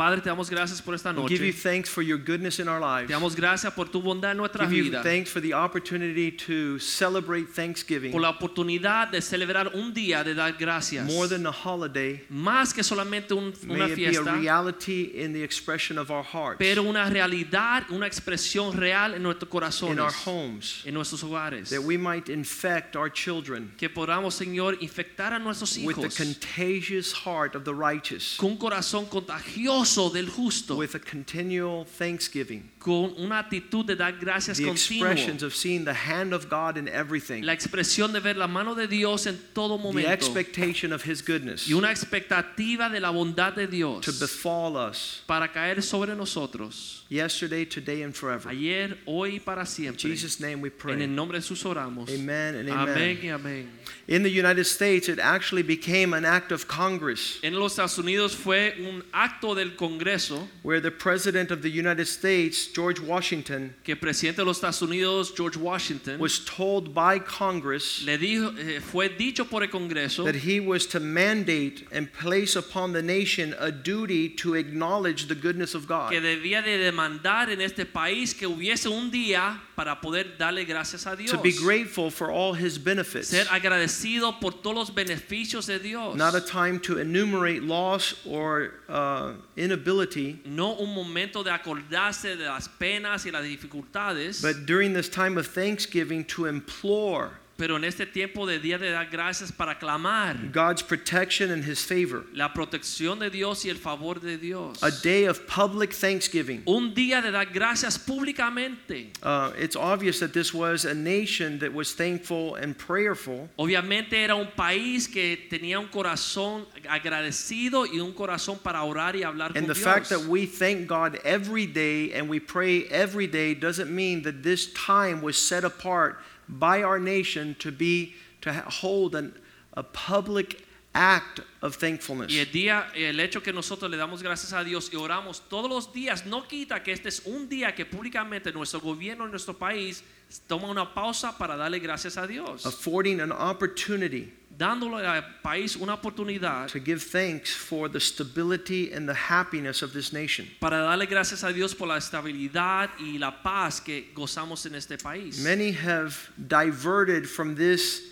Padre, te damos gracias por esta We give you thanks for your goodness in our lives. Te damos gracias por tu bondad en nuestra Give you thanks for the opportunity to celebrate Thanksgiving Por la oportunidad de celebrar un día de dar gracias. more than a holiday. Más que solamente un- una May it be a reality in the expression of our hearts, pero una realidad, una expresión real en nuestros corazones, in our homes, en nuestros hogares. that we might infect our children Que podamos, Señor, infectar a nuestros with the contagious heart of the righteous, con un corazón contagioso del justo, with a continual thanksgiving, con una actitud de dar gracias the expressions of seeing the hand of God in everything, La expresión de ver la mano de Dios en todo the momento. expectation of His goodness Y una expectativa de la bondad de Dios to befall us para caer sobre nosotros. yesterday, today, and forever. Ayer, hoy y para In siempre. Jesus' name we En pray. el nombre de Jesús oramos. Amen and Amén amen. y amén. In the United States, it actually became an act of Congress En los Estados Unidos fue un acto del Congreso where the President of the United States, George Washington, que el presidente de los Estados Unidos, George Washington, was told by Congress le dijo, eh, fue dicho por el Congreso that he was to mandate and place upon the nation a duty to acknowledge the goodness of God. que debía de demandar en este país que hubiese un día para poder darle gracias a Dios. To be grateful for all his benefits. Ser agradecido por todos los beneficios de Dios. Not a time to enumerate loss or uh, inability, no un momento de acordarse de las penas y las dificultades, but during this time of thanksgiving to implore pero en este tiempo de día de dar gracias para clamar God's protection and his favor. la protección de Dios y el favor de Dios. A day of public thanksgiving. Un día de dar gracias públicamente. Uh, it's obvious that this was a nation that was thankful and prayerful, Obviamente era un país que tenía un corazón agradecido y un corazón para orar y hablar and con the fact that we thank God every day and we pray every day doesn't mean that this time was set apart by our nation to be to hold an, a public act of thankfulness. Y el día, el hecho que nosotros le damos gracias a Dios y oramos todos los días no quita que este es un día que públicamente nuestro gobierno en nuestro país toma una pausa para darle gracias a Dios, affording an opportunity dándole al país una oportunidad to give thanks for the stability and the happiness of this nation. para darle gracias a Dios por la estabilidad y la paz que gozamos en este país. Many have diverted from this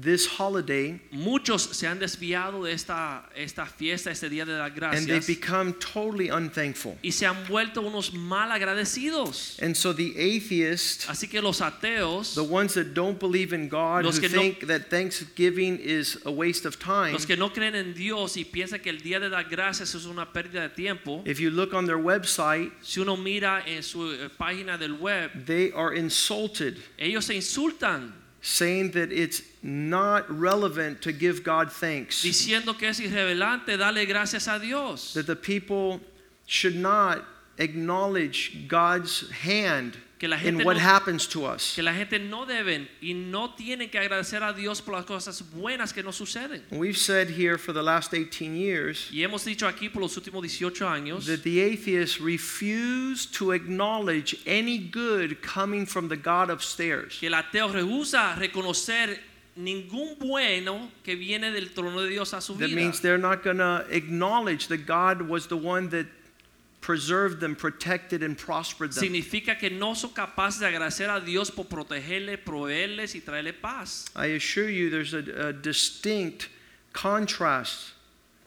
this holiday Muchos se han desviado de esta, esta fiesta, este día de las gracias. and they've become totally unthankful. y se han vuelto unos mal agradecidos. And so the atheists, Así que los ateos, the ones that don't believe in God, Los who que no- think that Thanksgiving is a waste of time, Los que no creen en Dios y piensan que el día de dar gracias es una pérdida de tiempo, if you look on their website, si uno mira en su eh, página del web, they are insulted, ellos se insultan saying that it's not relevant to give God thanks. diciendo que es irrelevante darle gracias a Dios, that the people should not acknowledge God's hand Que la gente what no- happens to us. que la gente no deben y no tienen que agradecer a Dios por las cosas buenas que nos suceden. We've said here for the last 18 years Y hemos dicho aquí por los últimos 18 años that the atheists refuse to acknowledge any good coming from the God upstairs. que el ateo rehúsa reconocer ningún bueno que viene del trono de Dios a su That means they're not going to acknowledge that God was the one that preserved them, protected, and prospered them. Significa que no son capaces de agradecer a Dios por protegerle, proveerles y traerle paz. I assure you, there's a, a distinct contrast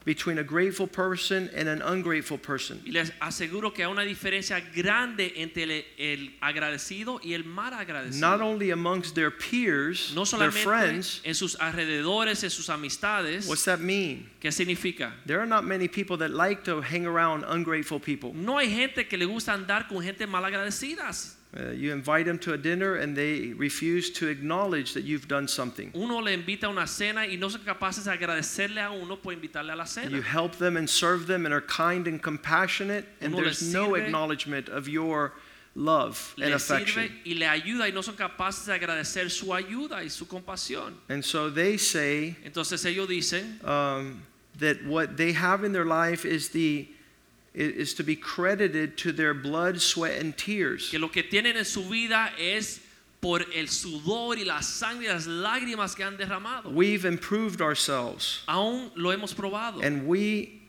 between a grateful person and an ungrateful person. Y les aseguro que hay una diferencia grande entre el, agradecido y el mal agradecido. not only amongst their peers, no their friends. en sus alrededores, en sus amistades. What's that mean? ¿Qué significa? There are not many people that like to hang around ungrateful people. No hay gente que le gusta andar con gente mal agradecidas. Uh, you invite them to a dinner and they refuse to acknowledge that you've done something. Uno le invita a una cena y no son capaces de agradecerle a uno por invitarle a la cena. You help them and serve them and are kind and compassionate, and Uno there's no acknowledgement of your love and affection. sirve y le ayuda y no son capaces de agradecer su ayuda y su compasión. And so they say Entonces ellos dicen um, that what they have in their life is the is to be credited to their blood, sweat, and tears. que lo que tienen en su vida es por el sudor y la sangre y las lágrimas que han derramado. We've improved ourselves Aún lo hemos probado. and we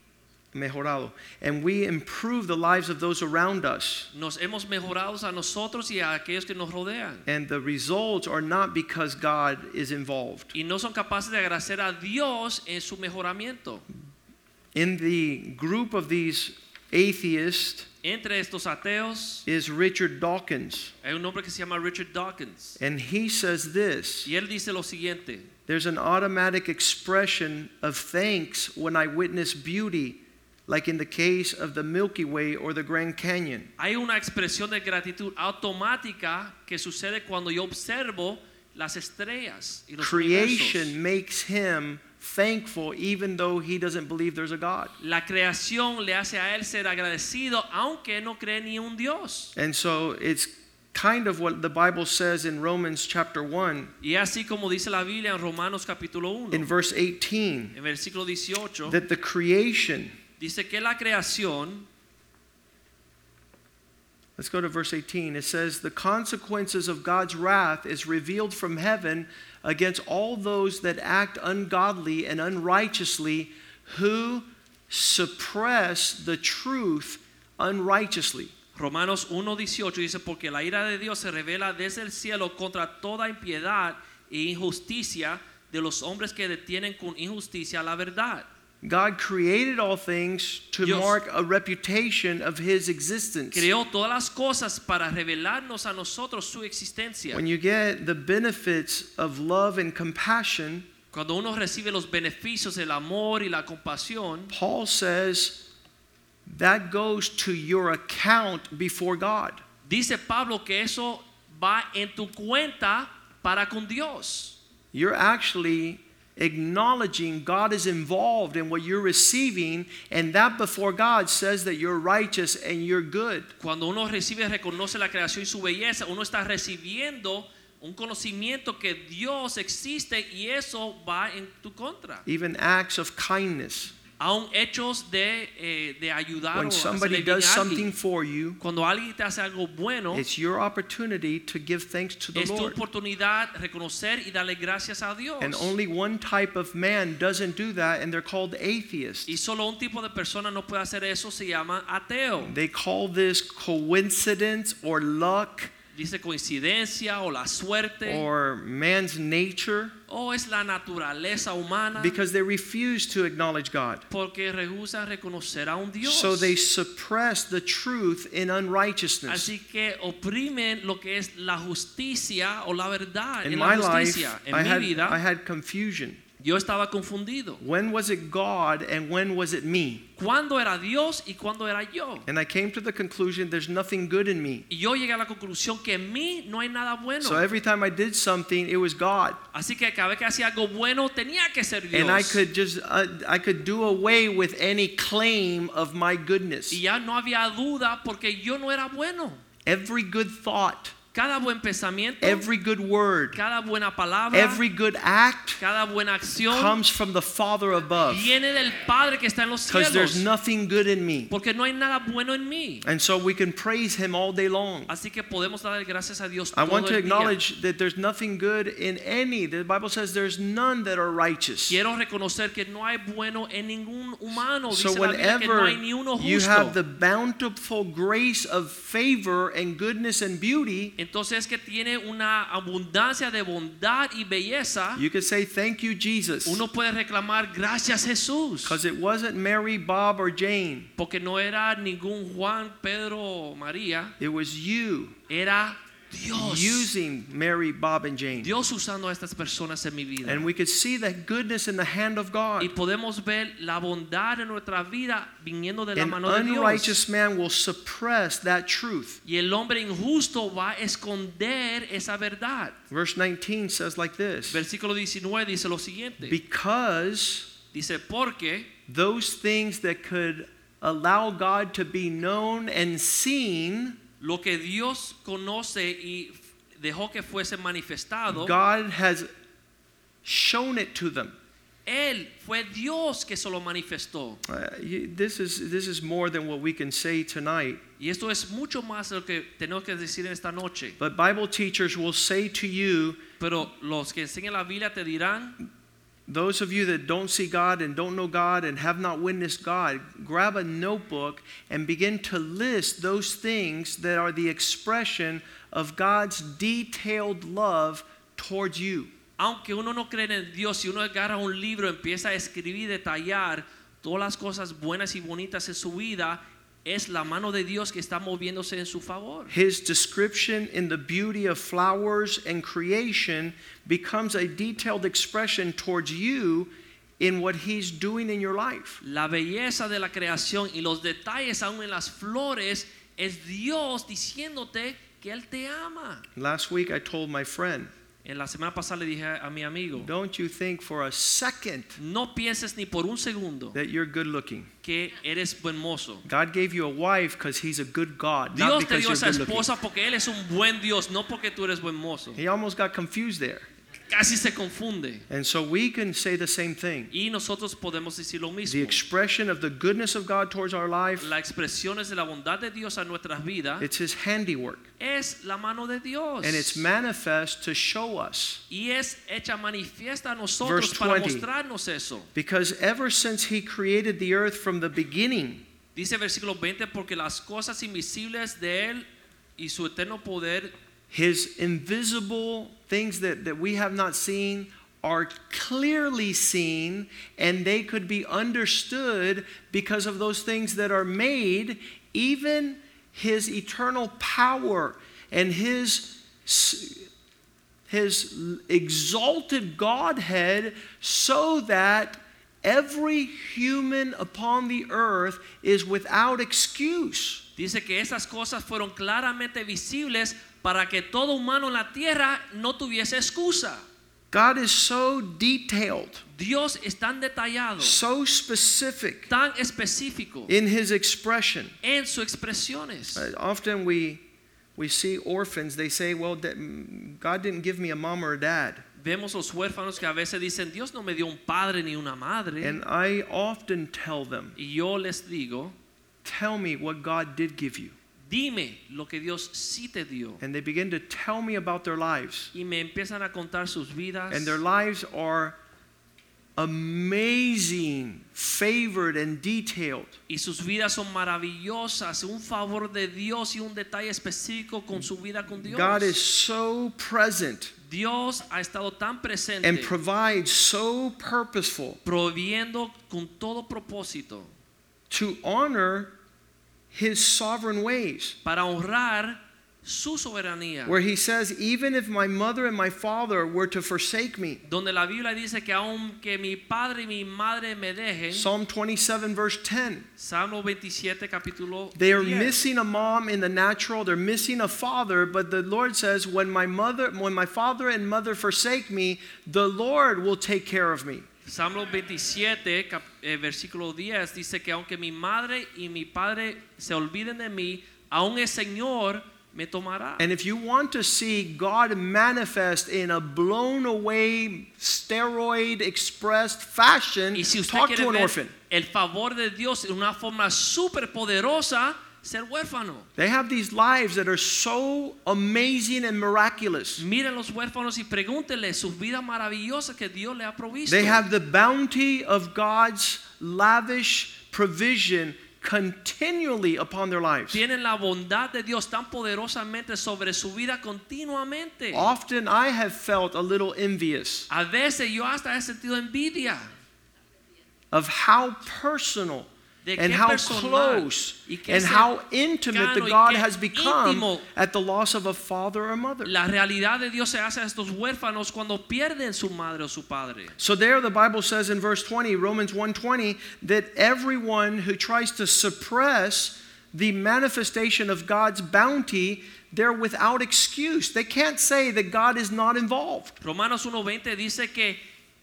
mejorado and we improve the lives of those around us. Nos hemos mejorado a nosotros y a aquellos que nos rodean. And the results are not because God is involved. Y no son capaces de agradecer a Dios en su mejoramiento. In the group of these atheists Entre estos ateos is Richard Dawkins, hay un hombre que se llama Richard Dawkins. and he says this Y él dice lo siguiente. There's an automatic expression of thanks when I witness beauty, like in the case of the Milky Way or the Grand Canyon. Hay una expresión de gratitud automática que sucede cuando yo observo las estrellas y los universos. Creation makes him thankful even though he doesn't believe there's a God. La creación le hace a él ser agradecido aunque no cree ni un Dios. And so it's kind of what the Bible says in Romans chapter 1 Y así como dice la Biblia en Romanos capítulo 1, in verse 18 en versículo 18, that the creation, dice que la creación, let's go to verse 18. It says, The consequences of God's wrath is revealed from heaven against all those that act ungodly and unrighteously, who suppress the truth unrighteously. Romanos 1.18 dice, porque la ira de Dios se revela desde el cielo contra toda impiedad e injusticia de los hombres que detienen con injusticia la verdad. God created all things to Dios- mark a reputation of his existence. Creó todas las cosas para revelarnos a nosotros su existencia. When you get the benefits of love and compassion, Cuando uno recibe los beneficios del amor y la compasión, Paul says that goes to your account before God. dice Pablo que eso va en tu cuenta para con Dios. You're actually acknowledging God is involved in what you're receiving, and that before God says that you're righteous and you're good. Cuando uno recibe reconoce la creación y su belleza, uno está recibiendo un conocimiento que Dios existe y eso va en tu contra. Even acts of kindness. Aún hechos de, eh, de ayudar When o somebody does a something for you, Cuando alguien te hace algo bueno, it's your opportunity to give thanks to the es tu Lord. oportunidad reconocer y darle gracias a Dios. And only one type of man doesn't do that, and they're called atheists. Y solo un tipo de persona no puede hacer eso, se llama ateo. They call this coincidence or luck Dice coincidencia o la suerte or man's nature o es la naturaleza humana because they refuse to acknowledge God. porque rehúsa reconocer a un Dios. So they suppress the truth in unrighteousness. Así que oprimen lo que es la justicia o la verdad In en my la life. En I mi had, vida I had confusion. Yo estaba confundido. When was it God and when was it me? ¿Cuándo era Dios y cuándo era yo? And I came to the conclusion there's nothing good in me. Y yo llegué a la conclusión que en mí no hay nada bueno. So every time I did something, it was God. Así que cada vez que hacía algo bueno tenía que ser Dios. And I could just uh, I could do away with any claim of my goodness. Y ya no había duda porque yo no era bueno. Every good thought, Cada buen pensamiento, every good word, cada buena palabra, every good act cada buena acción comes from the Father above. viene del Padre que está en los Because there's nothing good in me. Porque no hay nada bueno en mí. And so we can praise him all day long. Así que podemos darle gracias a Dios I todo want to el día. acknowledge that there's nothing good in any. The Bible says there's none that are righteous. Quiero reconocer que no hay bueno en ningún humano. So Dice la Biblia que no hay ni uno you have the bountiful grace of favor and goodness and beauty, Entonces que tiene una abundancia de bondad y belleza. you can say thank you Jesus. Uno puede reclamar gracias Jesús. Because it wasn't Mary, Bob, or Jane. Porque no era ningún Juan, Pedro o María. It was you Era Dios. using Mary, Bob, and Jane. Dios usando a estas personas en mi vida. And we could see that goodness in the hand of God. Y podemos ver la bondad en nuestra vida viniendo de la An mano de Dios. unrighteous man will suppress that truth. Y el hombre injusto va a esconder esa verdad. Verse 19 says like this Versículo 19 dice lo siguiente. Because Dice, porque those things that could allow God to be known and seen Lo que Dios conoce y dejó que fuese manifestado, God has shown it to them. Él fue Dios que se lo manifestó. Uh, this, is, this is more than what we can say tonight. Y esto es mucho más de lo que tenemos que decir en esta noche. But Bible teachers will say to you, Pero los que enseñan la Biblia te dirán, those of you that don't see God and don't know God and have not witnessed God, grab a notebook and begin to list those things that are the expression of God's detailed love towards you. aunque uno no cree en Dios, si uno agarra un libro, empieza a escribir, detallar todas las cosas buenas y bonitas en su vida, es la mano de Dios que está moviéndose en su favor. His description in the beauty of flowers and creation becomes a detailed expression towards you in what He's doing in your life. La belleza de la creación y los detalles aún en las flores es Dios diciéndote que Él te ama. Last week I told my friend, En la semana pasada le dije a mi amigo, don't you think for a second no pienses ni por un segundo that you're good looking. que eres buen mozo. God gave you a wife because He's a good God, not Dios te because dio you're esa good looking. esposa porque Él es un buen Dios, no porque tú eres buen mozo. He almost got confused there. Casi se confunde. And so we can say the same thing. Y nosotros podemos decir lo mismo. The expression of the goodness of God towards our life, Las expresiones de la bondad de Dios a nuestras vidas it's His handiwork. es la mano de Dios. And it's manifest to show us. y es hecha manifiesta a nosotros Verse para mostrarnos eso. Because ever since He created the earth from the beginning, Dice versículo 20, porque las cosas invisibles de Él y su eterno poder, His invisible things that, that we have not seen are clearly seen, and they could be understood because of those things that are made, even His eternal power and His, his exalted Godhead, so that every human upon the earth is without excuse. dice que esas cosas fueron claramente visibles para que todo humano en la tierra no tuviese excusa. God is so detailed, Dios es tan detallado, so specific tan específico in his expression. en sus expresiones. Uh, often we we see orphans. They say, "Well, mm, God didn't give me a mom or a dad." Vemos los huérfanos que a veces dicen, Dios no me dio un padre ni una madre. And I often tell them, y yo les digo, "Tell me what God did give you." Dime lo que Dios sí te dio. And they begin to tell me about their lives, Y me empiezan a contar sus vidas. and their lives are amazing, favored, and detailed. y sus vidas son maravillosas, un favor de Dios y un detalle específico con su vida con Dios. God is so present Dios ha estado tan presente, and provides so purposeful proviendo con todo propósito to honor his sovereign ways. para honrar su soberanía. Where he says, Even if my mother and my father were to forsake me, Donde la Biblia dice que aunque mi padre y mi madre me dejen, Psalm 27, verse 10, Salmo 27 capítulo they are 10. missing a mom in the natural, they're missing a father, but the Lord says, When my mother, when my father and mother forsake me, the Lord will take care of me. Salmo 27, cap- eh, versículo 10, dice que aunque mi madre y mi padre se olviden de mí, aún el Señor me tomará. And if you want to see God manifest in a blown away, steroid expressed fashion, y si usted talk quiere to an ver orphan. el favor de Dios en una forma súper poderosa, ser huérfano. They have these lives that are so amazing and miraculous. Miren los huérfanos y pregúntenle sus vidas maravillosas que Dios le ha provisto. They have the bounty of God's lavish provision continually upon their lives. Tienen la bondad de Dios tan poderosamente sobre su vida continuamente. Often I have felt a little envious A veces yo hasta he sentido envidia of how personal and how close and how intimate the God has become at the loss of a father or mother. La realidad de Dios se hace a estos huérfanos cuando pierden su madre o su padre. So there the Bible says in verse 20, Romans 1:20, that everyone who tries to suppress the manifestation of God's bounty, they're without excuse. They can't say that God is not involved. Romanos 1:20 dice que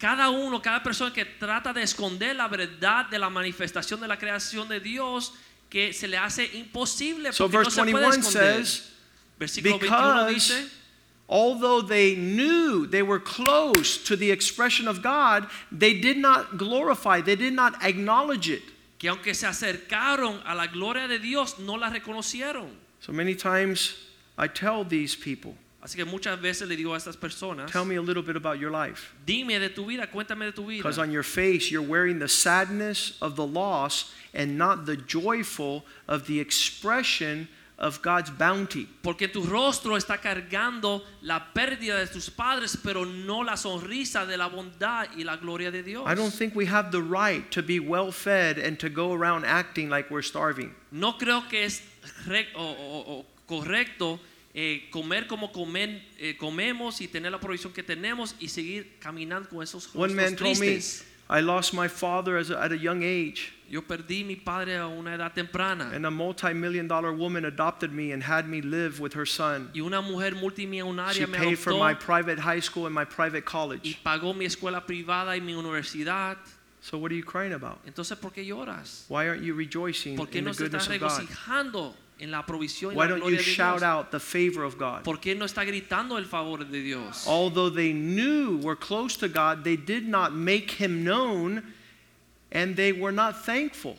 cada uno, cada persona que trata de esconder la verdad de la manifestación de la creación de Dios que se le hace imposible So porque no verse se puede 21 esconder. says, Versículo 21 because dice, although they knew they were close to the expression of God, they did not glorify, they did not acknowledge it. que aunque se acercaron a la gloria de Dios, no la reconocieron. So many times I tell these people, Así que muchas veces le digo a estas personas, tell me a little bit about your life. dime de tu vida, cuéntame de tu vida. Because on your face, you're wearing the sadness of the loss and not the joyful of the expression of God's bounty. Porque tu rostro está cargando la pérdida de tus padres, pero no la sonrisa de la bondad y la gloria de Dios. I don't think we have the right to be well fed and to go around acting like we're starving. No creo que es correcto eh, comer como comen- eh, comemos y tener la provisión que tenemos y seguir caminando con esos One man told me, tristes. I lost my father as a, at a young age, Yo perdí mi padre a una edad temprana and a multi million dollar woman adopted me and had me live with her son. y una mujer She multimillonaria me paid for adoptó my private high school and my private y college. pagó mi escuela privada y mi universidad. So, what are you crying about? Entonces, ¿por qué lloras? Why aren't you rejoicing ¿Por qué in the no se está goodness of God? regocijando en la provisión y Why la don't gloria you de shout Dios? out the favor of God? ¿Por qué no está gritando el favor de Dios? Although they knew were close to God, they did not make him known and they were not thankful.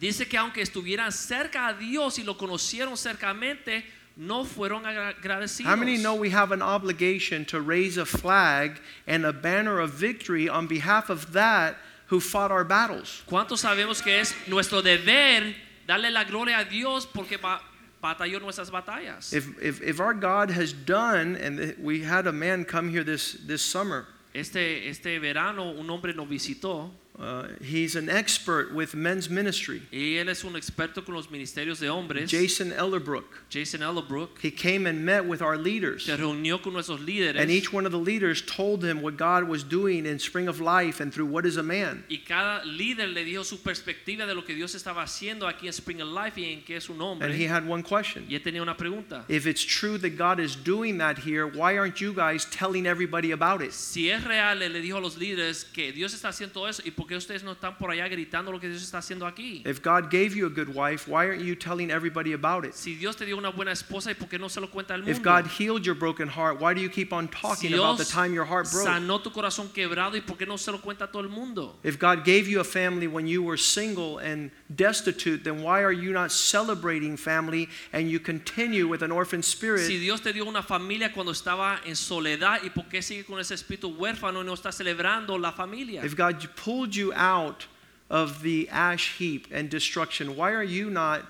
Dice que aunque estuvieran cerca a Dios y lo conocieron cercamente, no fueron agradecidos. How many know we have an obligation to raise a flag and a banner of victory on behalf of that who fought our battles? ¿Cuántos sabemos que es nuestro deber darle la gloria a Dios porque ba- batalló nuestras batallas? If, if, if our God has done, and we had a man come here this, this summer, Este, este verano un hombre nos visitó uh, he's an expert with men's ministry, y él es un experto con los ministerios de hombres. Jason Ellerbrook. Jason Ellerbrook He came and met with our leaders. se reunió con nuestros líderes And each one of the leaders told him what God was doing in Spring of Life and through What is a Man. y cada líder le dijo su perspectiva de lo que Dios estaba haciendo aquí en Spring of Life y en qué es un hombre. And he had one question. y él tenía una pregunta. If it's true that God is doing that here, why aren't you guys telling everybody about it? Si es real, le dijo a los líderes que Dios está haciendo eso y por qué ustedes no están por allá gritando lo que Dios está haciendo aquí. If God gave you a good wife, why aren't you telling everybody about it? Si Dios te dio una buena esposa y por qué no se lo cuenta al mundo. If God healed your broken heart, why do you keep on si talking about the time your heart broke? sanó tu corazón quebrado y por qué no se lo cuenta a todo el mundo. If God gave you a family when you were single and destitute, then why are you not celebrating family and you continue with an orphan spirit Si Dios te dio una familia cuando estaba en soledad y por qué sigue con ese espíritu huérfano y no está celebrando la familia. If God pulled you out of the ash heap and destruction, why are you not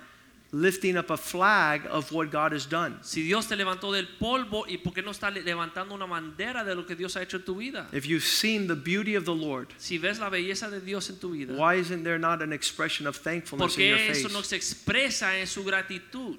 lifting up a flag of what God has done? Si Dios te levantó del polvo y por qué no está levantando una bandera de lo que Dios ha hecho en tu vida. If you've seen the beauty of the Lord, Si ves la belleza de Dios en tu vida. why isn't there not an expression of thankfulness in your face? eso no se expresa en su gratitud?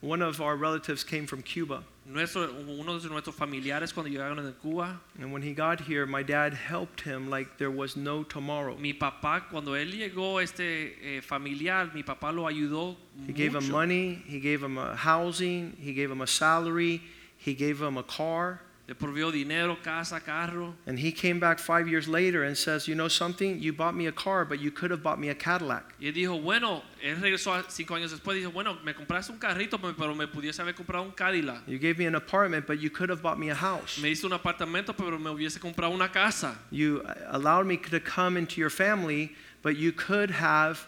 One of our relatives came from Cuba, Nuestro, uno de nuestros familiares cuando llegaron de Cuba, and when he got here, my dad helped him like there was no tomorrow. mi papá, cuando él llegó, este eh, familiar, mi papá lo ayudó He gave him money, he gave him a housing, he gave him a salary, he gave him a car. Le dinero, casa, carro. And he came back five years later and says, You know something? You bought me a car, but you could have bought me a Cadillac. Y él dijo, bueno, él regresó a- cinco años después, dijo, bueno, me compraste un carrito, pe- pero me pudiese haber comprado un Cadillac. You gave me an apartment, but you could have bought me a house. Me un apartamento, pero me hubiese comprado una casa. You allowed me to come into your family, but you could have.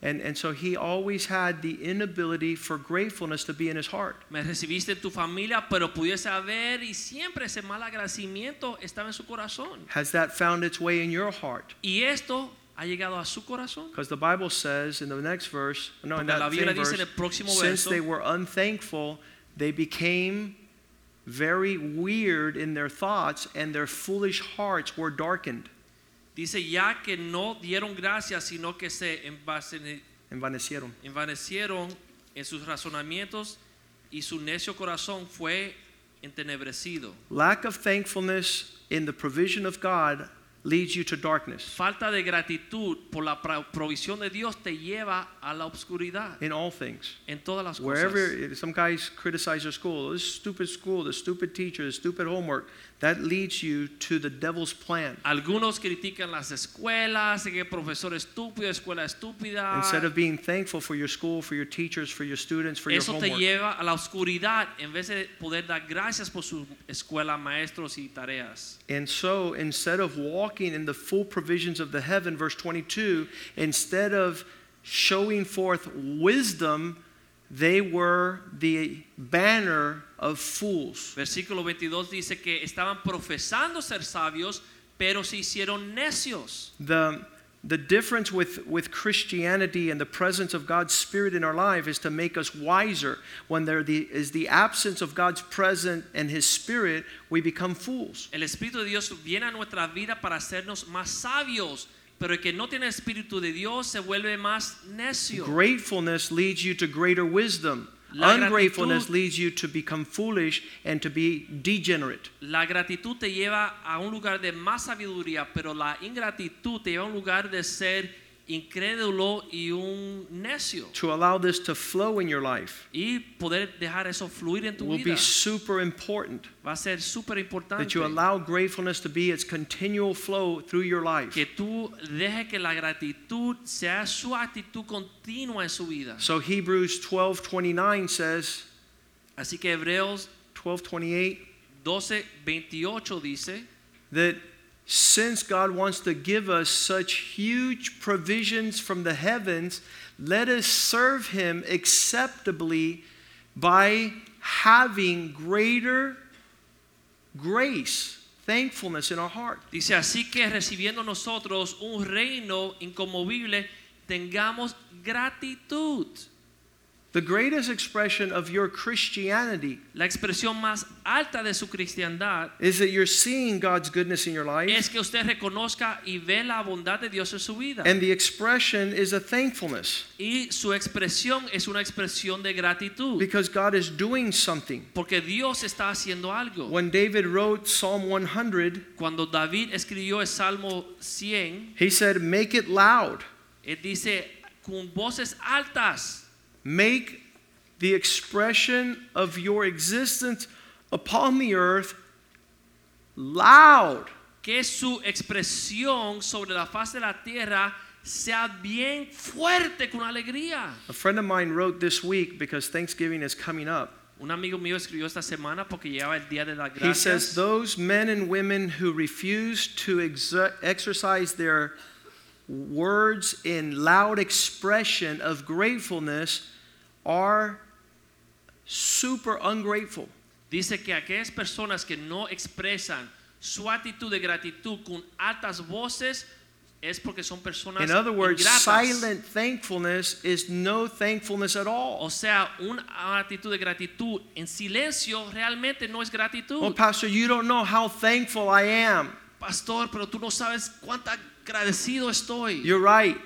And, and so he always had the inability for gratefulness to be in his heart. Me recibiste tu familia, pero pudiese haber y siempre ese mal agradecimiento estaba en su corazón. Has that found its way in your heart? Y esto ha llegado a su corazón. Because the Bible says in the next verse, no, in Porque la that Biblia dice en verse, el próximo since verso, they were unthankful, they became very weird in their thoughts, and their foolish hearts were darkened. Dice ya que no dieron gracias, sino que se Envanecieron. envanecieron en sus razonamientos y su necio corazón fue entenebrecido. Lack of thankfulness in the provision of God leads you to darkness Falta de gratitud por la provisión de Dios te lleva a la oscuridad in all things. en todas las cosas. Wherever some guys criticize their school, this stupid school, the stupid teacher, the stupid homework, that leads you to the devil's plan. Algunos critican las escuelas, que profesor estúpido, escuela estúpida. Instead of being thankful for your school, for your teachers, for your students, for your homework. Eso te lleva a la oscuridad en vez de poder dar gracias por su escuela, maestros y tareas. And so instead of walking in the full provisions of the heaven, verse 22, instead of showing forth wisdom, they were the banner of fools. Versículo 22 dice que estaban profesando ser sabios, pero se hicieron necios. The, the difference with, with Christianity and the presence of God's Spirit in our life is to make us wiser. When there the, is the absence of God's presence and His Spirit, we become fools. El Espíritu de Dios viene a nuestra vida para hacernos más sabios, pero el que no tiene el Espíritu de Dios se vuelve más necio. Gratefulness leads you to greater wisdom. La Ungratefulness leads you to become foolish and to be degenerate. La gratitud te lleva a un lugar de más sabiduría, pero la ingratitud te lleva a un lugar de ser incrédulo y un necio. To allow this to flow in your life Y poder dejar eso fluir en tu will vida be super important. va a ser súper importante. That you allow gratefulness to be its continual flow through your life. que tú dejes que la gratitud sea su actitud continua en su vida. So Hebrews 12:29 says, Así que Hebreos 12:28 12, 28 dice that since God wants to give us such huge provisions from the heavens, let us serve Him acceptably by having greater grace, thankfulness in our heart. Dice así que recibiendo nosotros un reino inconmovible, tengamos gratitud. The greatest expression of your Christianity La expresión más alta de su cristiandad is that you're seeing God's goodness in your life, es que usted reconozca y ve la bondad de Dios en su vida. and the expression is a thankfulness Y su expresión es una expresión de gratitud. because God is doing something. Porque Dios está haciendo algo. When David wrote Psalm 100, Cuando David escribió el Salmo 100, he said, Make it loud. él dice con voces altas. Make the expression of your existence upon the earth loud. que su expresión sobre la faz de la tierra sea bien fuerte con alegría. A friend of mine wrote this week because Thanksgiving is coming up. Un amigo mío escribió esta semana porque llegaba el día de las He says. Those men and women who refuse to exer- exercise their words in loud expression of gratefulness are super ungrateful. Dice que aquellas personas que no expresan su actitud de gratitud con altas voces es porque son personas In other words, ingratas. silent thankfulness is no thankfulness at all. O sea, una actitud de gratitud en silencio realmente no es gratitud. Oh, Pastor, you don't know how thankful I am. Pastor, pero tú no sabes cuánto agradecido estoy. You're right.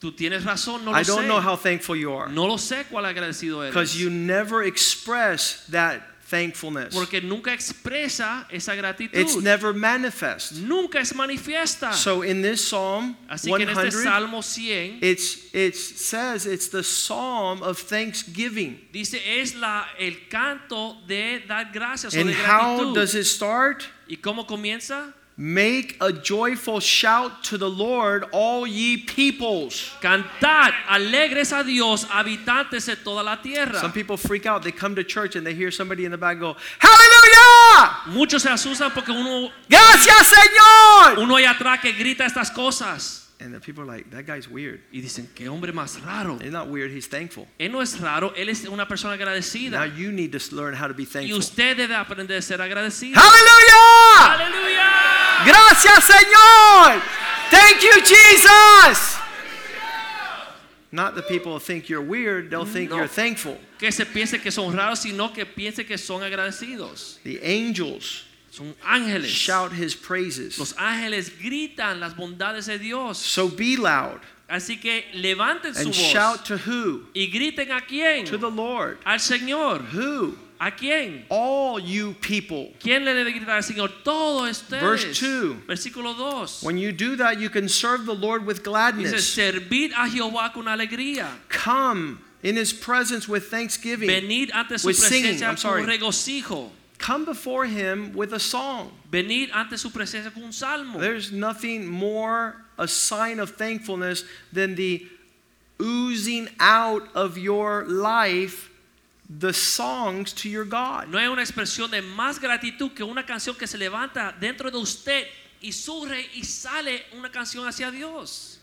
Tú tienes razón, no lo I don't sé. know how thankful you are No lo sé cuál agradecido eres. because you never express that thankfulness. Porque nunca expresa esa gratitud. It's never manifest. nunca es manifiesta. So in this Psalm Así que en este 100, Salmo 100 it's it says it's the psalm of thanksgiving. dice es la el canto de dar gracias o And de how gratitud. does it start? ¿Y cómo comienza? Make a joyful shout to the Lord, all ye peoples. Cantad alegres a Dios, habitantes de toda la tierra. Some people freak out. They come to church and they hear somebody in the back go, Hallelujah! Muchos se asustan porque uno Gracias, Señor! uno allá atrás que grita estas cosas And the people are like, that guy's weird. y dicen qué hombre más raro. He's not weird, he's thankful. Él no es raro, él es una persona Now agradecida. you need to learn how to be Y thankful. usted debe aprender a ser agradecido. Hallelujah! Aleluya. Gracias, Señor! Thank you, Jesus! Not the people think you're weird, they'll think No. you're thankful. Que se piense que son raros, sino que piense que son agradecidos. The angels Son ángeles. shout his praises. Los ángeles gritan las bondades de Dios. So be loud Así que levanten su and voz shout to who? y griten a quién? To the Lord. Al Señor. Who? ¿A quién? All you people. ¿Quién le debe gritar al Señor? Todos ustedes. Verse two. Versículo 2. When you do that, you can serve the Lord with gladness. Dice, servid a Jehová con alegría. Come in his presence with thanksgiving. Venid ante su With singing, presencia I'm sorry. con regocijo. Come before him with a song. Venid ante su presencia con un salmo. There's nothing more a sign of thankfulness than the oozing out of your life the songs to your God. No hay una expresión de más gratitud que una canción que se levanta dentro de usted y surge y sale una canción hacia Dios.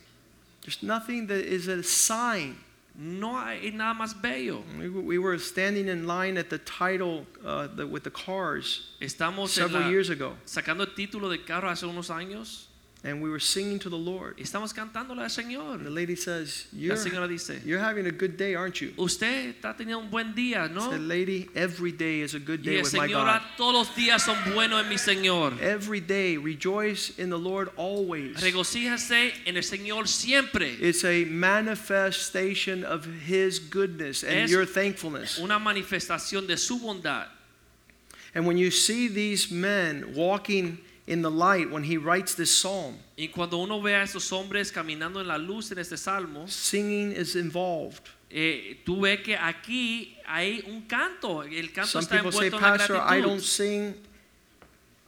There's nothing that is a sign. No hay nada más bello. We, we were standing in line at the title uh, the, with the cars Estamos several la- years ago, sacando el título de carro hace unos años and we were singing to the Lord. y estamos cantándole al Señor. The lady says, La "You're señora dice, you're having a good day, aren't you?" usted está teniendo un buen día, ¿no? Said, "Lady, every day is a good day with my God. Ah, todos los días son buenos en mi Señor. Every day, rejoice in the Lord always." Regocíjase en el Señor siempre. It's a manifestation of His goodness and Es your thankfulness. Una manifestación de su bondad. And when you see these men walking in the light, when he writes this psalm, Y cuando uno ve a esos hombres caminando en la luz en este salmo, singing is involved. eh, tú ves que aquí hay un canto. El canto Some está people say, envuelto en la Pastor, I don't sing.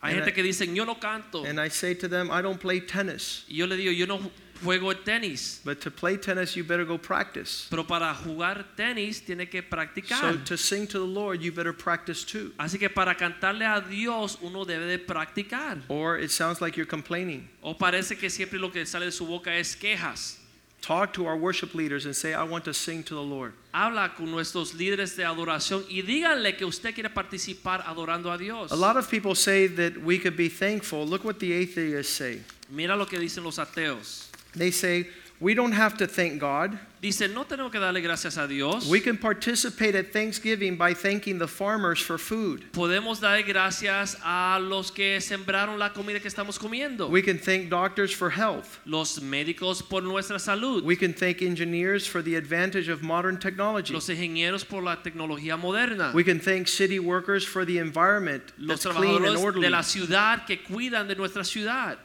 Hay and gente I- que dice, yo no canto. And I say to them, I don't play tennis. Y yo le digo, yo no juego el tenis. But to play tennis, you better go practice. Pero para jugar tenis tiene que practicar. So to sing to the Lord, you better practice too. Así que para cantarle a Dios uno debe de practicar. Or it sounds like you're complaining. O parece que siempre lo que sale de su boca es quejas. Talk to our worship leaders and say, I want to sing to the Lord. Habla con nuestros líderes de adoración y díganle que usted quiere participar adorando a Dios. A lot of people say that we could be thankful. Look what the atheists say. Mira lo que dicen los ateos. They say, we don't have to thank God. Dice, no tenemos que darle gracias a Dios. We can participate at Thanksgiving by thanking the farmers for food. Podemos dar gracias a los que sembraron la comida que estamos comiendo. We can thank doctors for health. Los médicos por nuestra salud. We can thank engineers for the advantage of modern technology. Los ingenieros por la tecnología moderna. We can thank city workers for the environment Los that's clean and trabajadores orderly. de la ciudad que cuidan de nuestra ciudad.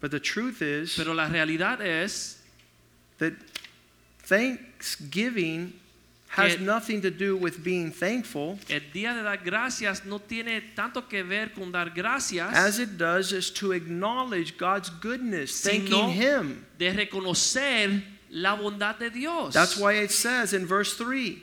But the truth is Pero la realidad es that Thanksgiving has nothing to do with being thankful el día de dar gracias no tiene tanto que ver con dar gracias. as it does is to acknowledge God's goodness, thanking Him. de reconocer la bondad de Dios. That's why it says in verse 3,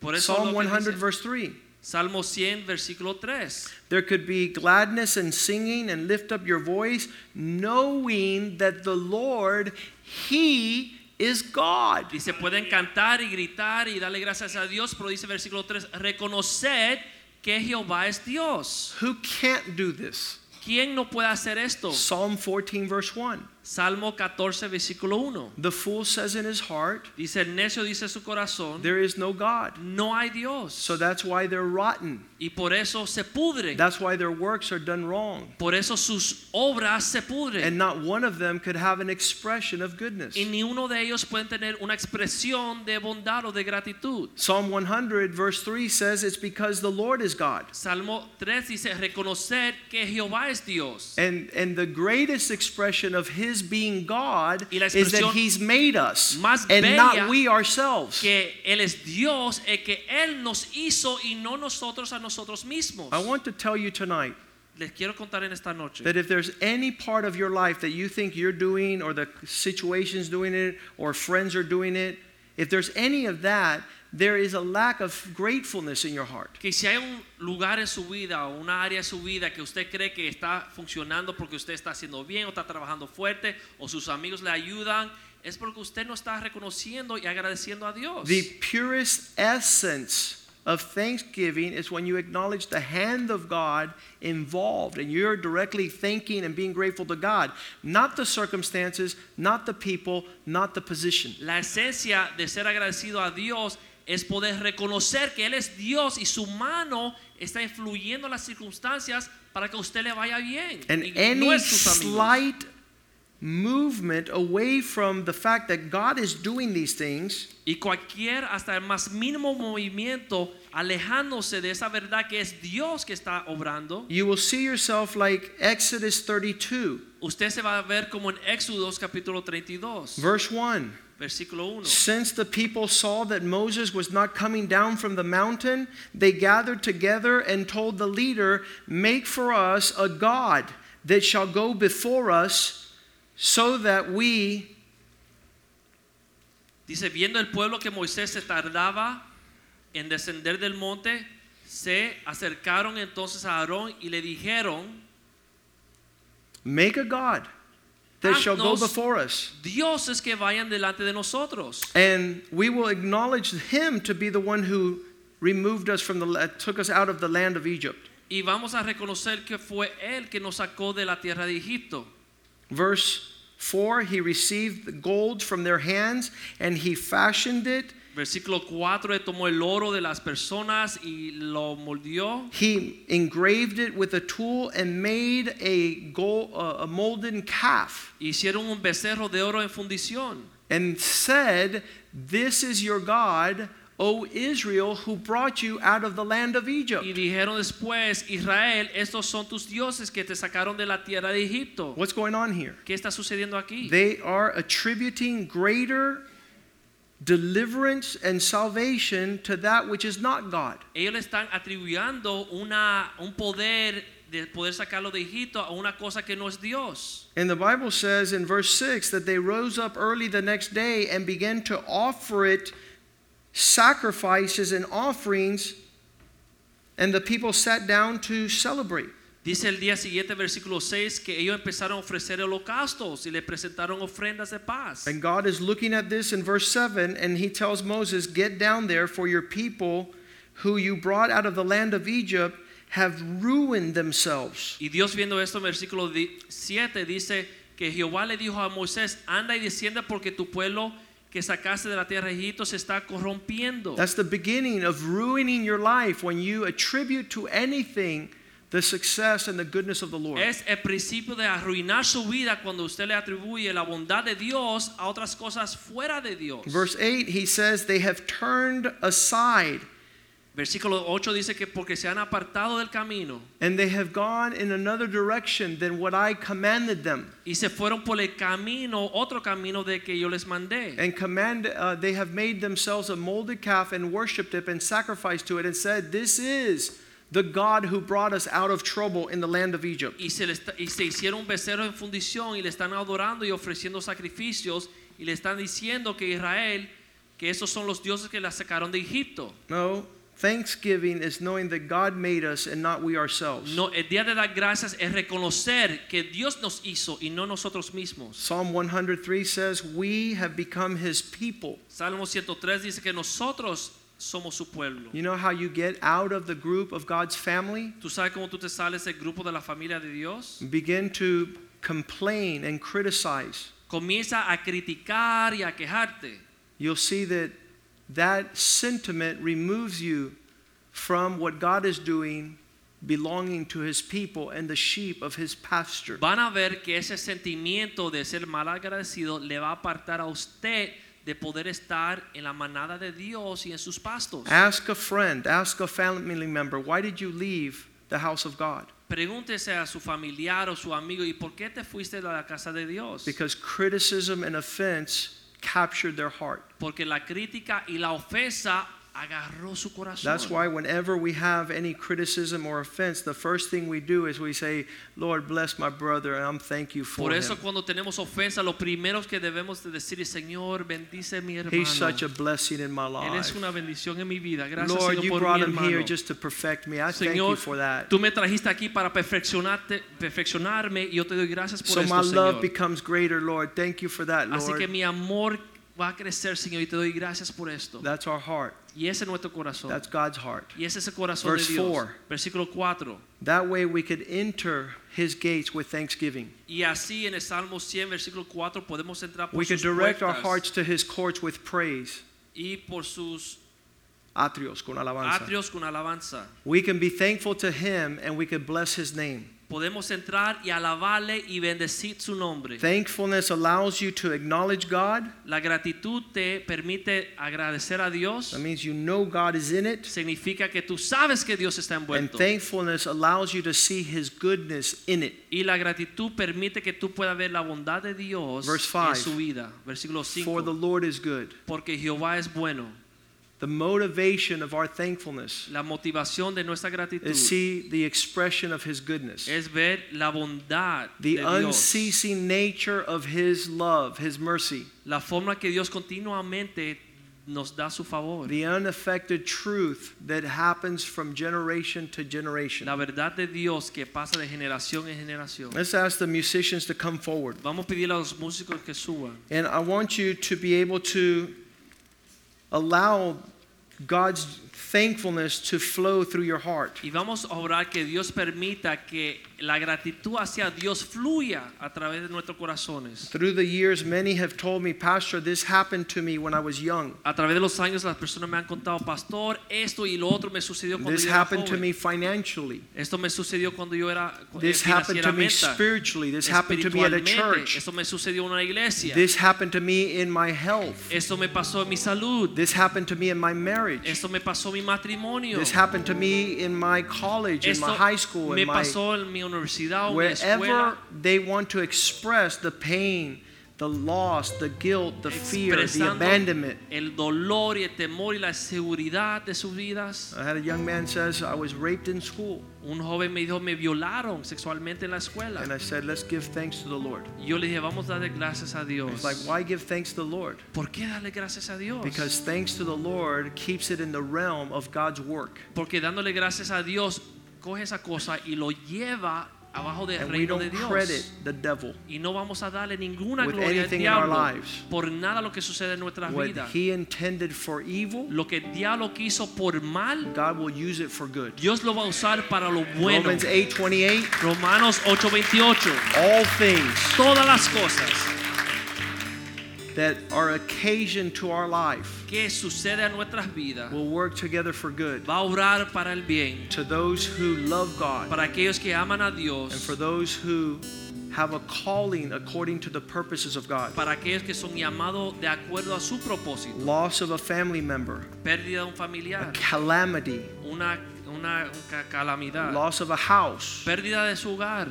Por eso Psalm 100, dice, verse 3. Salmo 100, versículo 3. There could be gladness and singing and lift up your voice, knowing that the Lord, He is God. Dice, pueden cantar y gritar y darle gracias a Dios, pero dice versículo 3, reconocer que Jehová es Dios. Who can't do this? ¿Quién no puede hacer esto? Psalm 14, verse 1. Salmo 14, versículo 1. The fool says in his heart, Dice, el necio dice su corazón, There is no God. no hay Dios. So that's why they're rotten. y por eso se pudren. That's why their works are done wrong. por eso sus obras se pudren. And not one of them could have an expression of goodness. y ni uno de ellos pueden tener una expresión de bondad o de gratitud. Psalm 100, verse 3 says, It's because the Lord is God. Salmo 3 dice, reconocer que Jehová es Dios. And, and the greatest expression of His being God is that He's made us and not we ourselves. que Él es Dios, el que Él nos hizo y no nosotros a nosotros mismos. I want to tell you tonight Les quiero contar en esta noche that if there's any part of your life that you think you're doing, or the situation's doing it, or friends are doing it, if there's any of that, there is a lack of gratefulness in your heart. que si hay un lugar en su vida o una área en su vida que usted cree que está funcionando porque usted está haciendo bien o está trabajando fuerte o sus amigos le ayudan, es porque usted no está reconociendo y agradeciendo a Dios. The purest essence of thanksgiving is when you acknowledge the hand of God involved and you're directly thanking and being grateful to God, not the circumstances, not the people, not the position. La esencia de ser agradecido a Dios es poder reconocer que Él es Dios y su mano está influyendo las circunstancias para que a usted le vaya bien. And y no any slight movement away from the fact that God is doing these things Y cualquier, hasta el más mínimo movimiento, alejándose de esa verdad que es Dios que está obrando, you will see yourself like Exodus 32, usted se va a ver como en Éxodos capítulo 32, verse 1. Versículo 1. Since the people saw that Moses was not coming down from the mountain, they gathered together and told the leader, Make for us a God that shall go before us, so that we Dice, viendo el pueblo que Moisés se tardaba en descender del monte, se acercaron entonces a Aarón y le dijeron, make a God that ah, shall go before us. dioses que vayan delante de nosotros. And we will acknowledge him to be the one who removed us from the took us out of the land of Egypt. Y vamos a reconocer que fue él que nos sacó de la tierra de Egipto. Verse 4 He received the gold from their hands and he fashioned it. Versículo 4, tomó el oro de las personas y lo moldeó. He engraved it with a tool and made a, gold, uh, a molten calf Hicieron un becerro de oro en fundición. and said, This is your God, O Israel, who brought you out of the land of Egypt. Y dijeron después, Israel, estos son tus dioses que te sacaron de la tierra de Egipto. What's going on here? ¿Qué está sucediendo aquí? They are attributing greater deliverance and salvation to that which is not God. Ellos le están atribuyendo una, un poder de poder sacarlo de Egipto a una cosa que no es Dios. And the Bible says in verse 6 that they rose up early the next day and began to offer it sacrifices and offerings, and the people sat down to celebrate. Dice el día siguiente, versículo 6, que ellos empezaron a ofrecer holocaustos y le presentaron ofrendas de paz. And God is looking at this in verse 7, and He tells Moses, Get down there, for your people who you brought out of the land of Egypt have ruined themselves. Y Dios viendo esto en versículo 7 dice que Jehová le dijo a Moisés, anda y descienda porque tu pueblo que sacaste de la tierra de Egipto se está corrompiendo. That's the beginning of ruining your life when you attribute to anything the success and the goodness of the Lord. Es el principio de arruinar su vida cuando usted le atribuye la bondad de Dios a otras cosas fuera de Dios. Verse 8, he says, They have turned aside Versículo 8 dice que porque se han apartado del camino and they have gone in another direction than what I commanded them. y se fueron por el camino, otro camino de que yo les mandé. And command, uh, they have made themselves a molded calf and worshipped it and sacrificed to it and said, This is the God who brought us out of trouble in the land of Egypt. Y se, le y se hicieron un becerro en fundición y le están adorando y ofreciendo sacrificios y le están diciendo que Israel, que esos son los dioses que la sacaron de Egipto. No, thanksgiving is knowing that God made us and not we ourselves. No, el día de dar gracias es reconocer que Dios nos hizo y no nosotros mismos. Psalm 103 says, We have become his people. Salmo 103 dice que nosotros somos su pueblo. You know how you get out of the group of God's family? ¿Tú sabes cómo tú te sales del grupo de la familia de Dios? Begin to complain and criticize. Comienza a criticar y a quejarte. You'll see that that sentiment removes you from what God is doing belonging to his people and the sheep of his pasture. Van a ver que ese sentimiento de ser mal agradecido le va a apartar a usted de poder estar en la manada de Dios y en sus pastos. Ask a friend, ask a family member, why did you leave the house of God? Pregúntese a su familiar o su amigo, ¿y por qué te fuiste de la casa de Dios? Because criticism and offense captured their heart. Porque la crítica y la ofensa agarró su corazón. That's why whenever we have any criticism or offense, the first thing we do is we say, Lord, bless my brother, and I'm thank you for Por eso him. cuando tenemos ofensa, lo primero que debemos de decir es, Señor, bendice a mi hermano. He's such a blessing in my life. Él es una bendición en mi vida. Gracias, Lord, Señor, you por brought mi him hermano. here just to perfect me. I thank you for that. tú me trajiste aquí para perfeccionarte, perfeccionarme y yo te doy gracias por So esto, my love Señor. becomes greater, Lord. Thank you for that, Lord. Así que mi amor va a crecer, Señor, y te doy gracias por esto. That's our heart. Y ese es nuestro corazón. That's God's heart. Y ese es el corazón Verse de Dios. four. Versículo 4. That way we could enter his gates with thanksgiving. Y así en el Salmo 100, versículo 4, podemos entrar por We could sus direct our puertas hearts to his courts with praise. y por sus Atrios con alabanza. atrios con alabanza. We can be thankful to him and we can bless his name. Podemos entrar y alabarle y bendecir su nombre. Thankfulness allows you to acknowledge God. La gratitud te permite agradecer a Dios. That means you know God is in it. Significa que tú sabes que Dios está And thankfulness allows you to see His goodness in it. Y la gratitud permite que tú puedas ver la bondad de Dios Verse en su vida. Versículo For the Lord is good. Porque Jehová es bueno. The motivation of our thankfulness La motivación de nuestra gratitud is see the expression of His goodness. es ver la bondad The de Dios. unceasing nature of His love, His mercy. La forma que Dios continuamente nos da su favor. The unaffected truth that happens from generation to generation. La verdad de Dios que pasa de generación en generación. Let's ask the musicians to come forward. Vamos a pedirle a los músicos que suban. And I want you to be able to allow God's thankfulness to flow through your heart. Y vamos a orar que Dios permita que la gratitud hacia Dios fluya a través de nuestros corazones. Through the years, many have told me, Pastor, this happened to me when I was young. A través de los años las personas me han contado, pastor, esto y lo otro me sucedió cuando This yo era happened to me financially. Esto me sucedió cuando yo era eh, This happened to me spiritually. This happened to me at a church. Esto me sucedió en una iglesia. This happened to me in my health. Esto me pasó en mi salud. This happened to me in my marriage. Esto me pasó en mi matrimonio. This happened to me in my college, in my high school, in my pasó en mi universidad mi wherever escuela. they want to express the pain, the loss, the guilt, the fear, the abandonment. el dolor y el temor y la seguridad de sus vidas. I had a young man says I was raped in school, Un joven me dijo, me violaron sexualmente en la escuela. and I said, let's give thanks to the Lord. Yo le dije, vamos a darle gracias a Dios. It's like, why give thanks to the Lord? ¿Por qué darle gracias a Dios? Because thanks to the Lord keeps it in the realm of God's work, Porque dándole gracias a Dios, coge esa cosa y lo lleva abajo del and reino de Dios. the devil. Y no vamos a darle ninguna gloria al diablo lives. por nada lo que sucede en nuestras vidas. Lo que el diablo quiso por mal, God will use it for good. Dios lo va a usar para lo bueno. Romans 8:28, Romanos 8:28. all things Todas las cosas that are occasion to our life que sucede en nuestras vidas will work together for good va a obrar para el bien to those who love God para aquellos que aman a and for those who have a calling according to the purposes of God. para aquellos que son llamados de acuerdo a su propósito. Loss of a family member, Pérdida de un a calamity, una, una calamidad, loss of a house. pérdida de su hogar.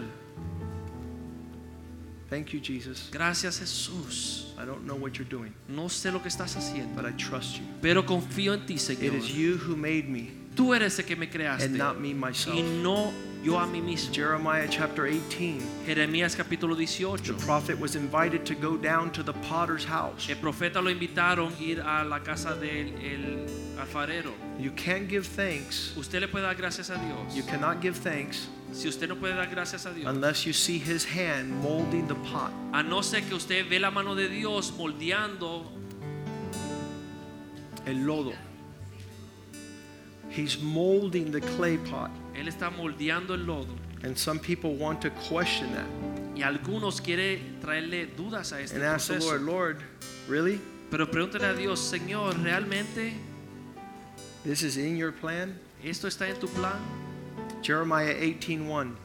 Thank you, Jesus. Gracias Jesús. I don't know what you're doing, No sé lo que estás haciendo, but I trust you. pero confío en ti, It Señor. is you who made me Tú eres el que me creaste and not me myself. y no yo a mí mismo. Jeremiah chapter 18. Jeremías capítulo The 18. prophet was invited to go down to the potter's house. El profeta lo invitaron a ir a la casa del el alfarero. You can't give thanks. Usted le puede dar gracias a Dios. You cannot give thanks Si usted no puede dar gracias a Dios, unless you see his hand molding the pot. a no ser que usted ve la mano de Dios moldeando El lodo. He's molding the clay pot. Él está moldeando el lodo. And some people want to question that Y algunos quiere traerle dudas a este and ask the proceso. Lord, Lord, really? Pero pregúntale a Dios, Señor, ¿realmente This is in your plan? esto está en tu plan? Jeremiah 18:1.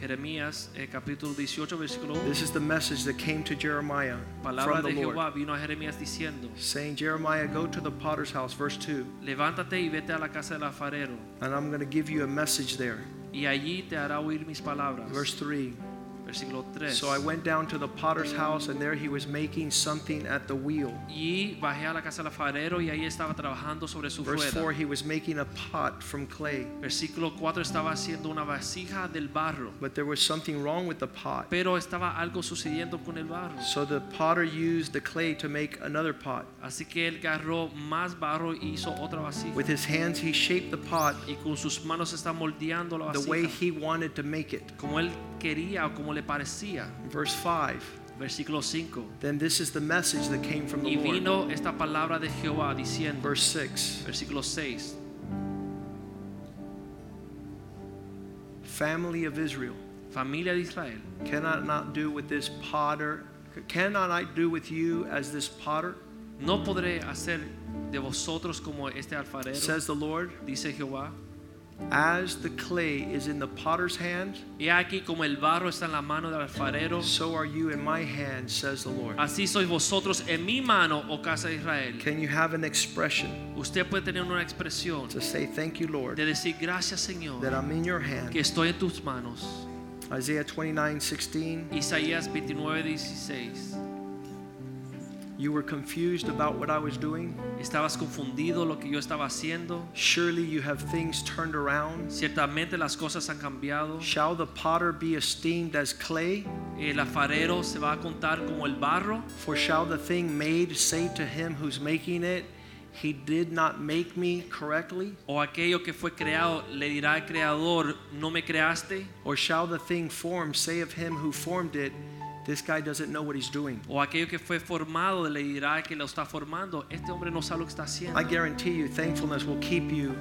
Jeremías eh, capítulo 18 versículo 1. This is the message that came to Jeremiah Palabra from de the Lord, Jehová vino a Jeremías diciendo, saying, Jeremiah, go to the potter's house, verse 2, levántate y vete a la casa del alfarero, and I'm going to give you a message there. y allí te hará oír mis palabras. Verse 3. Versículo 3. So I went down to the potter's house, and there he was making something at the wheel. Y bajé a la casa del alfarero y ahí estaba trabajando sobre su Verse 4, he was making a pot from clay, Versículo 4 estaba haciendo una vasija del barro, but there was something wrong with the pot. pero estaba algo sucediendo con el barro. So the potter used the clay to make another pot. Así que él agarró más barro y hizo otra vasija. With his hands, he shaped the pot Y con sus manos está moldeando la vasija. the way he wanted to make it. como él quería o como le parecía. Verse 5. Versículo 5. Then this is the message that came from the Y Lord. vino esta palabra de Jehová diciendo, Verse 6. versículo 6, Family of Israel, familia de Israel, cannot not do with this potter, cannot I do with you as this potter? no podré hacer de vosotros como este alfarero, Says the Lord. dice Jehová. As the clay is in the potter's hand, Y aquí como el barro está en la mano del alfarero, so are you in my hand, says the Lord. así sois vosotros en mi mano, oh casa de Israel. Can you have an expression Usted puede tener una expresión to say, Thank you, Lord, de decir gracias Señor. that I'm in your que estoy en tus manos. Isaiah 29 16. Isaías 29, 16. You were confused about what I was doing. Estabas confundido lo que yo estaba haciendo. Surely you have things turned around. Ciertamente las cosas han cambiado. Shall the potter be esteemed as clay? El alfarero se va a contar como el barro. For shall the thing made say to him who's making it, He did not make me correctly? O aquello que fue creado le dirá al creador, no me creaste. Or shall the thing formed say of him who formed it, This guy doesn't know what he's doing? O aquello que fue formado le dirá que lo está formando, este hombre no sabe lo que está haciendo. I guarantee you, thankfulness will keep you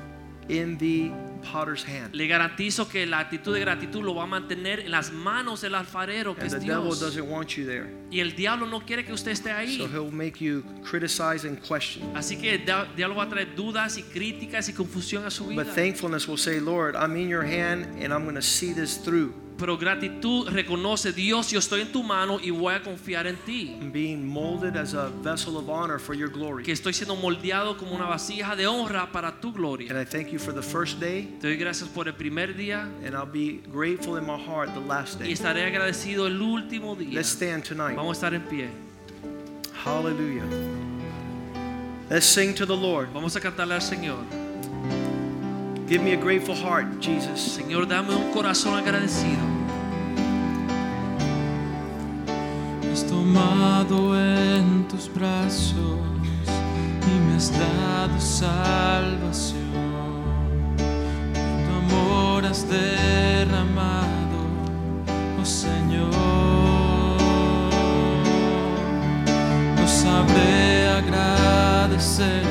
in the potter's hand. Le garantizo que la actitud de gratitud lo va a mantener en las manos del alfarero que And es the devil Dios. doesn't want you there. Y el diablo no quiere que usted esté ahí. So he'll make you criticize and question. Así que el diablo va a traer dudas y críticas y confusión a su vida. But thankfulness will say, Lord, I'm in your hand and I'm going to see this through. Pero gratitud reconoce, Dios, yo estoy en tu mano y voy a confiar en ti. I'm being molded as a vessel of honor for your glory. Que estoy siendo moldeado como una vasija de honra para tu gloria. And I thank you for the first day, Te doy gracias por el primer día and I'll be grateful in my heart the last y day. estaré agradecido el último día. Let's stand tonight. Vamos a estar en pie. Hallelujah. Let's sing to the Lord. Vamos a cantarle al Señor. Give me a grateful heart, Jesus. Señor, dame un corazón agradecido. Me has tomado en tus brazos y me has dado salvación. Tu amor has derramado, oh Señor. No sabré agradecerte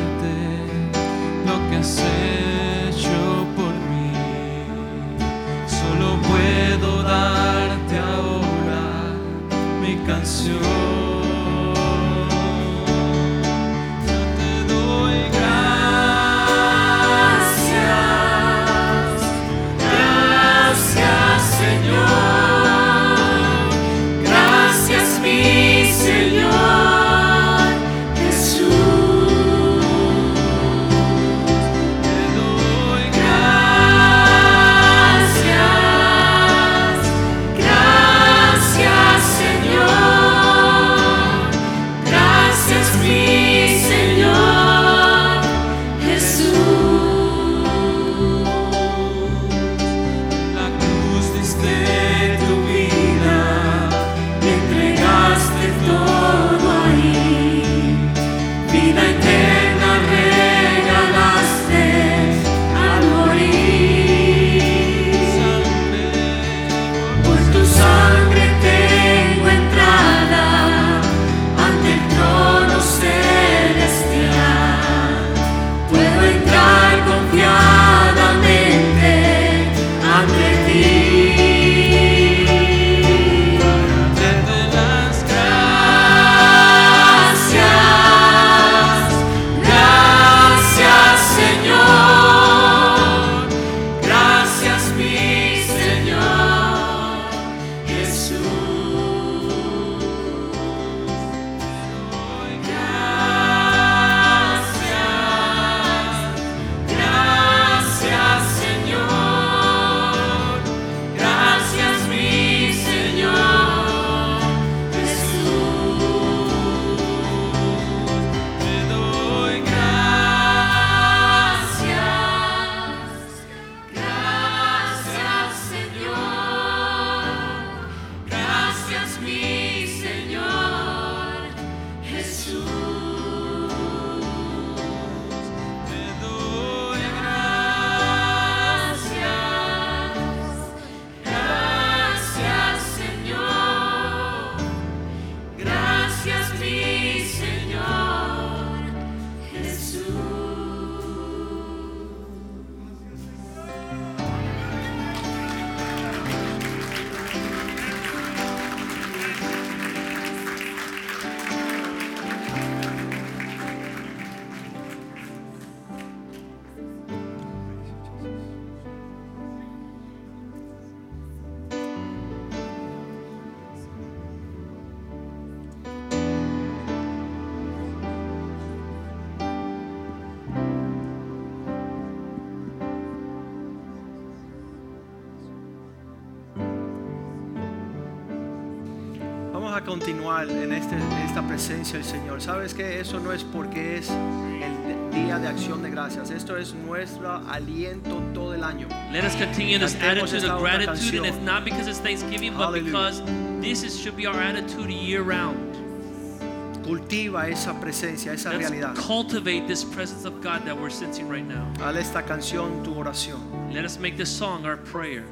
lo que has puedo darte ahora mi canción. Continuar en, este, en esta presencia del Señor. ¿Sabes que Eso no es porque es el día de acción de gracias. Esto es nuestro aliento todo el año. Let us continue this attitude of gratitude, and it's not because it's Thanksgiving, but Hallelujah. because this is, should be our attitude year round. Cultiva esa presencia, esa realidad. Let's cultivate this presence of God that we're sensing right now. Haz esta canción tu oración. Let us make this song our prayer.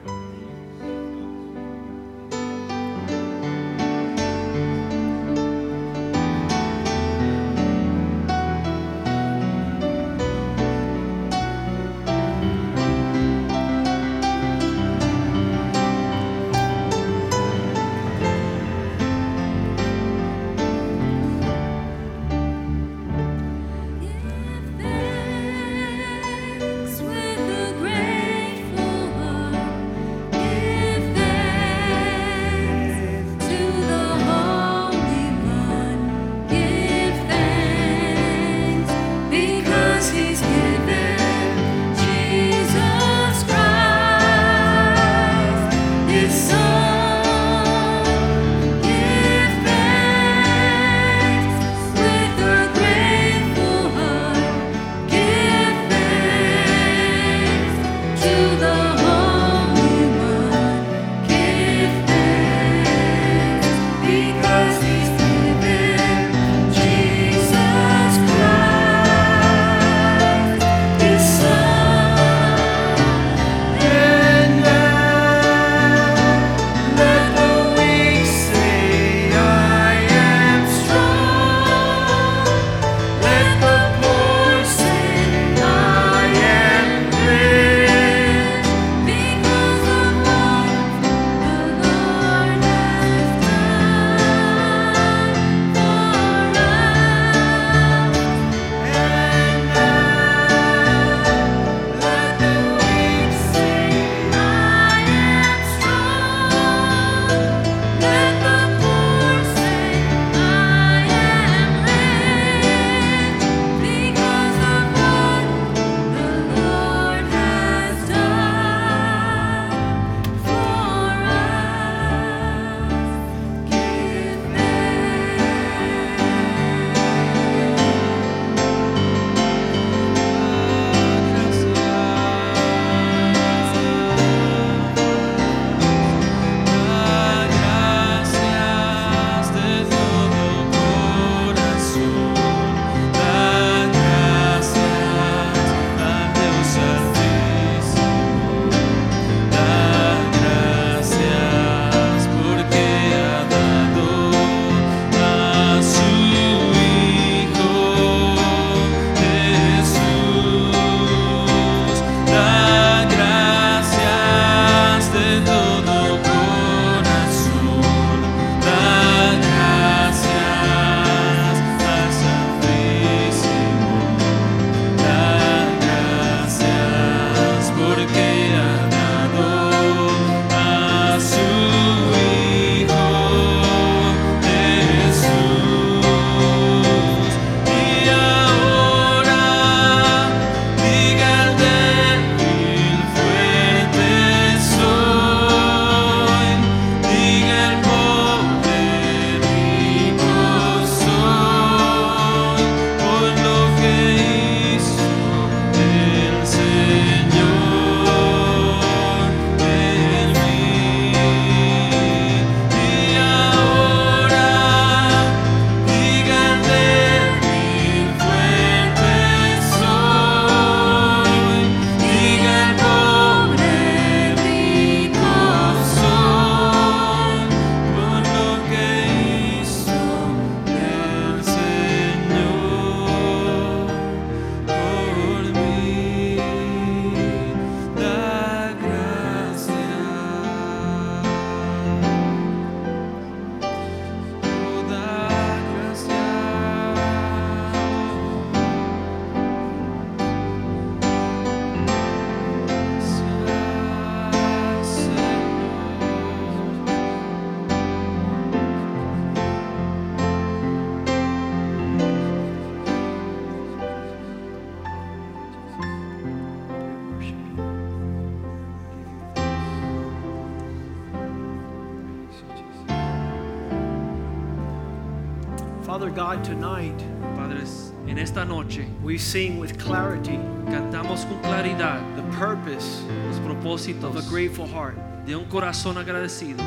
We sing with clarity cantamos con claridad the purpose los propósitos of a grateful heart. de un corazón agradecido.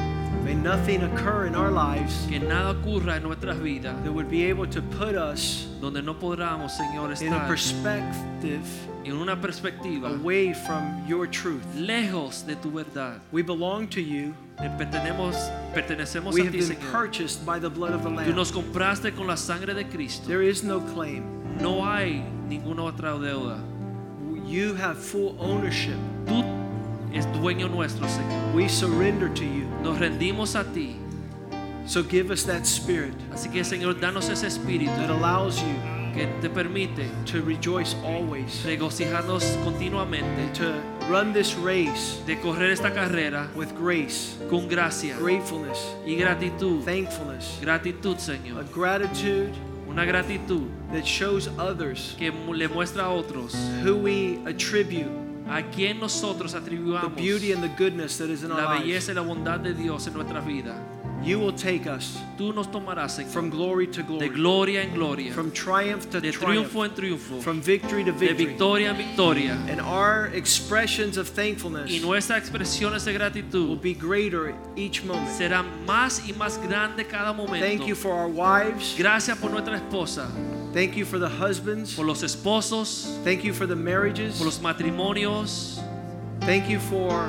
May nothing occur in our lives Que nada ocurra en nuestras vidas that would be able to put us donde no podamos, Señor, in a perspective en una perspectiva away from your truth. lejos de tu verdad. We belong to you. Te pertenecemos, We a have ti, been Señor. purchased by the blood of the Lamb. Tú nos compraste con la sangre de Cristo. There is no claim. No hay ninguna otra deuda. You have full ownership. Tú es dueño nuestro, Señor. We surrender to you. Nos rendimos a ti. So give us that spirit Así que, Señor, danos ese espíritu that allows you que te permite to rejoice always regocijarnos continuamente, to run this race de correr esta carrera with grace, con gracia gratefulness, y gratitud. thankfulness, Gratitud, a Señor. gratitude Una gratitud that shows others que le muestra a otros who we attribute a quien nosotros the beauty and the goodness that is in our la lives. belleza y la bondad de Dios en nuestra vida. You will take us Tú nos tomarás, Señor, from glory to de glory, gloria en gloria, from triumph to de triumph, triunfo en triunfo, from victory to de victory. victoria en victoria. And our expressions of thankfulness Y nuestras expresiones de will be greater each moment. serán más y más grandes cada momento. Thank you for our wives. Gracias por nuestra esposa, Thank you for the husbands. por los esposos, Thank you for the marriages. por los matrimonios, Thank you for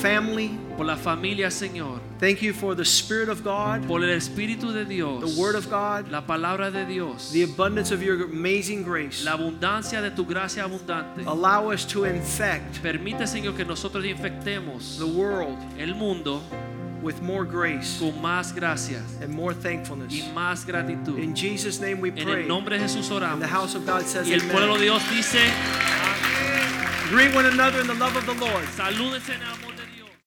family. Por la familia, Señor, Thank you for the Spirit of God, por el Espíritu de Dios, the Word of God, la palabra de Dios, the abundance of your amazing grace. la abundancia de tu gracia abundante. Allow us to infect Permite, Señor, que nosotros infectemos the world el mundo with more grace con más gracias and more thankfulness. y más gratitud. In Jesus' name we En pray. el nombre de Jesús And oramos. the house of God says Y el pueblo de. Dios dice, Greet one another in the love of the Lord.